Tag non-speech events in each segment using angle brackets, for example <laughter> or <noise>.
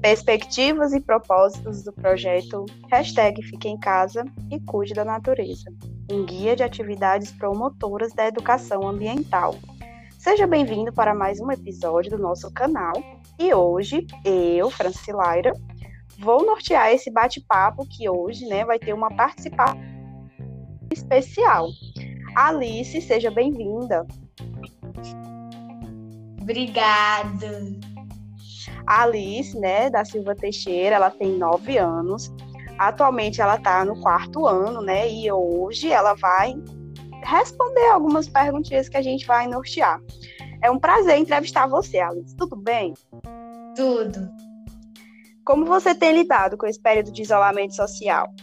Perspectivas e propósitos do projeto Hashtag Fique em Casa e Cuide da Natureza, um guia de atividades promotoras da educação ambiental. Seja bem-vindo para mais um episódio do nosso canal e hoje eu, Francilaira, vou nortear esse bate-papo que hoje né, vai ter uma participação especial. Alice, seja bem-vinda. Obrigada. A Alice, né, da Silva Teixeira, ela tem nove anos. Atualmente ela está no quarto ano, né? E hoje ela vai responder algumas perguntinhas que a gente vai nortear. É um prazer entrevistar você, Alice. Tudo bem? Tudo. Como você tem lidado com esse período de isolamento social?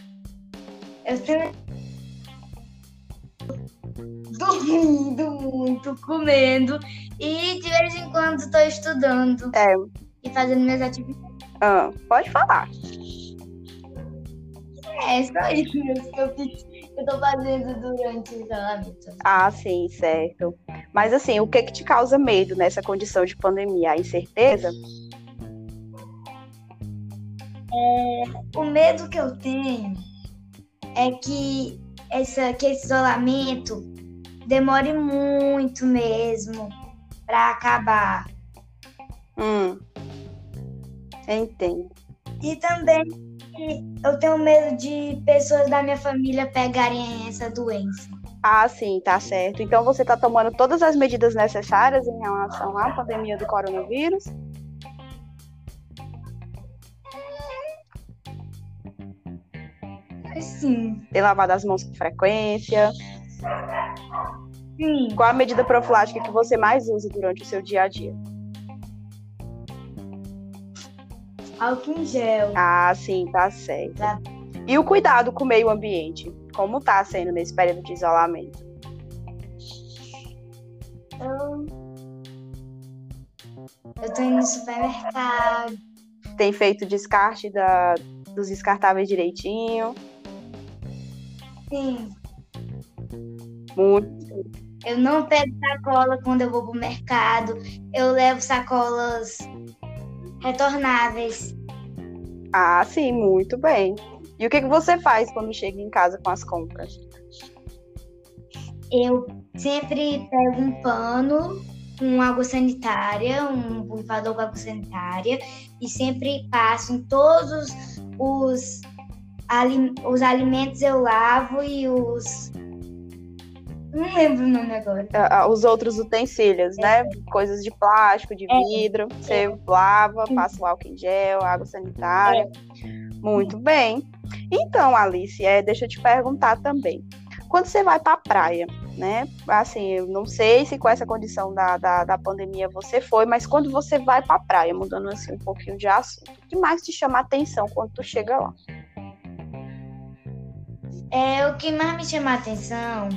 Eu tenho dormindo muito, comendo e de vez em quando estou estudando. É, e fazendo minhas atividades. Ah, pode falar. É só isso que eu que eu tô fazendo durante o isolamento. Ah, sim, certo. Mas assim, o que que te causa medo nessa condição de pandemia? A incerteza? É, o medo que eu tenho é que, essa, que esse isolamento demore muito mesmo para acabar. Hum. Entendo. E também eu tenho medo de pessoas da minha família pegarem essa doença. Ah, sim, tá certo. Então você está tomando todas as medidas necessárias em relação à pandemia do coronavírus? Sim. Tem lavado as mãos com frequência? Sim. Qual a medida profilática que você mais usa durante o seu dia a dia? Álcool em gel. Ah, sim, tá certo. Tá. E o cuidado com o meio ambiente? Como tá sendo nesse período de isolamento? Eu, eu tô indo no supermercado. Tem feito descarte da, dos descartáveis direitinho? Sim. Muito. Eu não pego sacola quando eu vou pro mercado. Eu levo sacolas retornáveis. Ah, sim, muito bem. E o que, que você faz quando chega em casa com as compras? Eu sempre pego um pano com água sanitária, um borrifador com água sanitária, e sempre passo em todos os, os alimentos eu lavo e os. Não lembro o nome agora. Ah, os outros utensílios, né? Coisas de plástico, de É. vidro. Você lava, passa o álcool em gel, água sanitária. Muito bem. Então, Alice, é, deixa eu te perguntar também. Quando você vai para a praia, né? Assim, eu não sei se com essa condição da, da, da pandemia você foi, mas quando você vai para a praia, mudando assim um pouquinho de assunto, o que mais te chama a atenção quando tu chega lá? É, o que mais me chama a atenção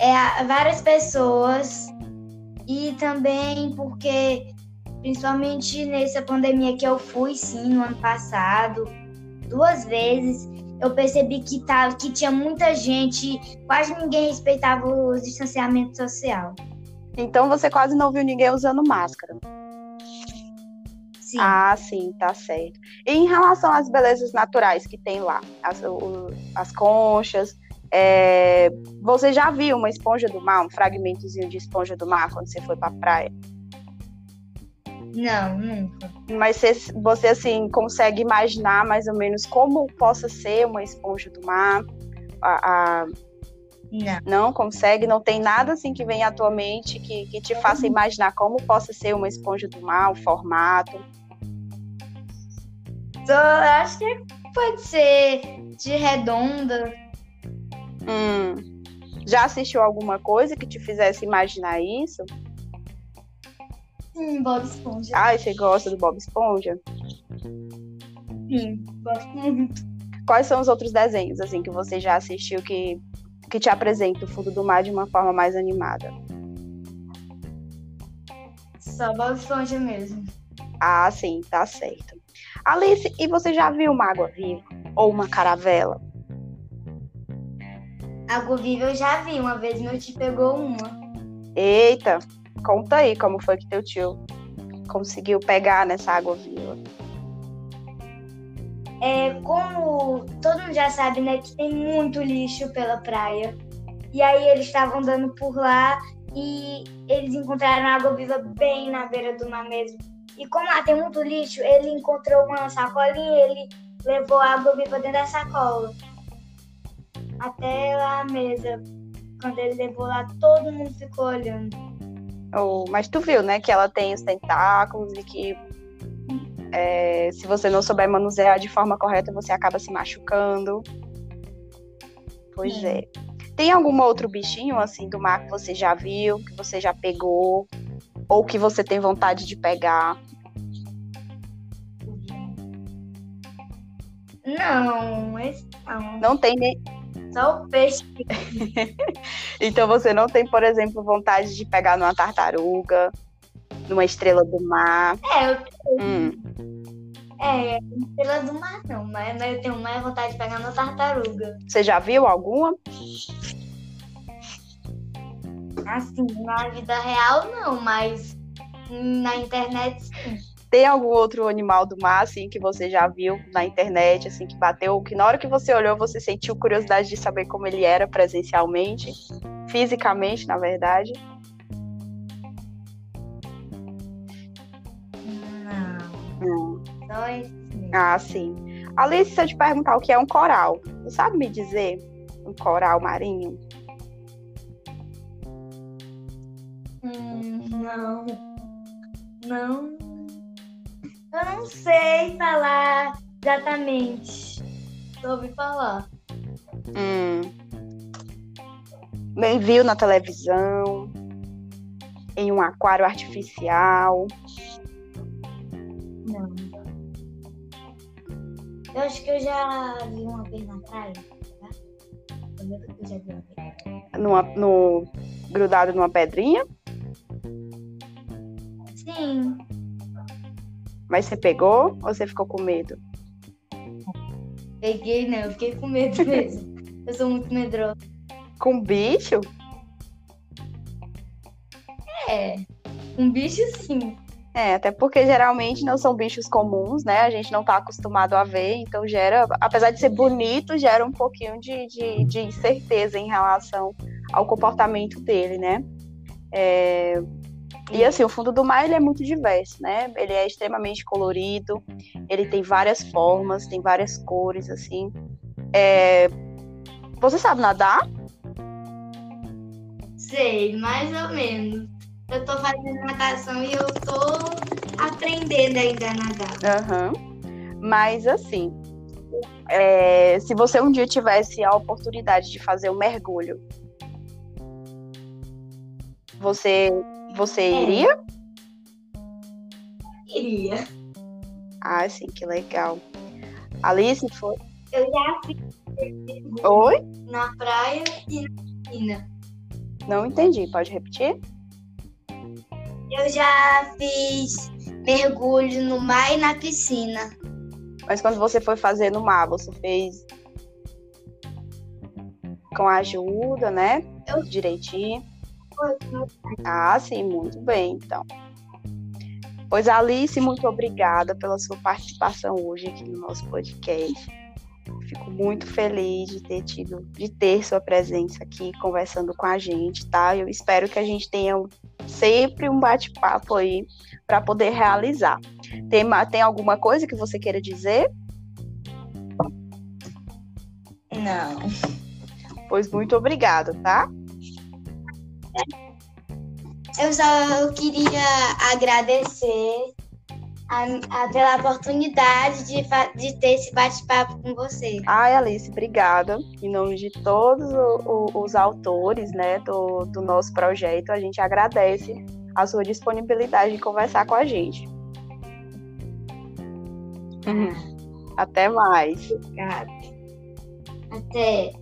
é várias pessoas e também porque, principalmente nessa pandemia que eu fui, sim, no ano passado, duas vezes, eu percebi que, tava, que tinha muita gente, quase ninguém respeitava o distanciamento social. Então você quase não viu ninguém usando máscara. Sim. Ah, sim, tá certo. E em relação às belezas naturais que tem lá, as, o- as conchas, é, você já viu uma esponja do mar, um fragmentozinho de esponja do mar quando você foi pra praia? Não, nunca. Mas você, você, assim, consegue imaginar mais ou menos como possa ser uma esponja do mar? A, a- Não. não consegue? Não tem nada assim que venha à tua mente que, que te faça imaginar como possa ser uma esponja do mar, o formato? Só acho que pode ser de redonda. Hum. Já assistiu alguma coisa que te fizesse imaginar isso? Sim, Bob Esponja. Ai, você gosta do Bob Esponja? Sim, gosto muito. Quais são os outros desenhos assim que você já assistiu que, que te apresenta o fundo do mar de uma forma mais animada? Só Bob Esponja mesmo. Ah, sim, tá certo. Alice, e você já viu uma água viva ou uma caravela? Água viva eu já vi. Uma vez meu tio pegou uma. Eita, conta aí como foi que teu tio conseguiu pegar nessa água viva? É, como todo mundo já sabe, né, que tem muito lixo pela praia. E aí eles estavam andando por lá e eles encontraram água viva bem na beira do mar mesmo. E como lá tem muito lixo, ele encontrou uma sacolinha e ele levou a água viva dentro da sacola. Até lá a mesa. Quando ele levou lá, todo mundo ficou olhando. Oh, mas tu viu, né, que ela tem os tentáculos e que é, se você não souber manusear de forma correta, você acaba se machucando. Pois é. é. Tem algum outro bichinho assim do mar que você já viu, que você já pegou, ou que você tem vontade de pegar? Não, esse não. Não tem nem. Só o peixe. <laughs> então você não tem, por exemplo, vontade de pegar numa tartaruga, numa estrela do mar? É, eu tenho. Hum. É, estrela do mar não, mas eu tenho mais vontade de pegar na tartaruga. Você já viu alguma? Assim, na vida real não, mas na internet sim. Tem algum outro animal do mar, assim, que você já viu na internet, assim, que bateu, que na hora que você olhou, você sentiu curiosidade de saber como ele era presencialmente, fisicamente, na verdade? Não. Só Ah, sim. Alice, se eu te perguntar o que é um coral, você sabe me dizer um coral marinho? Hum, não. Não. Eu não sei falar exatamente. Só ouvi falar. Hum. Bem, viu na televisão, em um aquário artificial. Não. Eu acho que eu já vi uma vez na praia. Tá? Eu já vi uma vez. Numa, no, grudado numa pedrinha? Sim. Mas você pegou ou você ficou com medo? Peguei, não, eu fiquei com medo <laughs> mesmo. eu sou muito medrosa. Com bicho? É, um bicho sim. É, até porque geralmente não são bichos comuns, né? A gente não tá acostumado a ver, então gera, apesar de ser bonito, gera um pouquinho de, de, de incerteza em relação ao comportamento dele, né? É, e assim, o fundo do mar ele é muito diverso, né? Ele é extremamente colorido, ele tem várias formas, tem várias cores, assim. É... Você sabe nadar? Sei, mais ou menos. Eu tô fazendo natação e eu tô aprendendo ainda a nadar. Uhum. Mas assim, é... se você um dia tivesse a oportunidade de fazer um mergulho, você você é. iria? Iria. Ah, sim, que legal. Alice foi? Eu já fiz. Oi? Na praia e na piscina. Não entendi, pode repetir? Eu já fiz mergulho no mar e na piscina. Mas quando você foi fazer no mar, você fez com ajuda, né? Eu... Direitinho. Ah, sim, muito bem, então. Pois, Alice, muito obrigada pela sua participação hoje aqui no nosso podcast. Fico muito feliz de ter tido, de ter sua presença aqui conversando com a gente, tá? Eu espero que a gente tenha sempre um bate-papo aí para poder realizar. Tem, tem alguma coisa que você queira dizer? Não. Pois muito obrigada, tá? Eu só queria agradecer a, a, pela oportunidade de, de ter esse bate-papo com você. Ai, Alice, obrigada. Em nome de todos o, o, os autores né, do, do nosso projeto, a gente agradece a sua disponibilidade de conversar com a gente. Até mais. Obrigada. Até.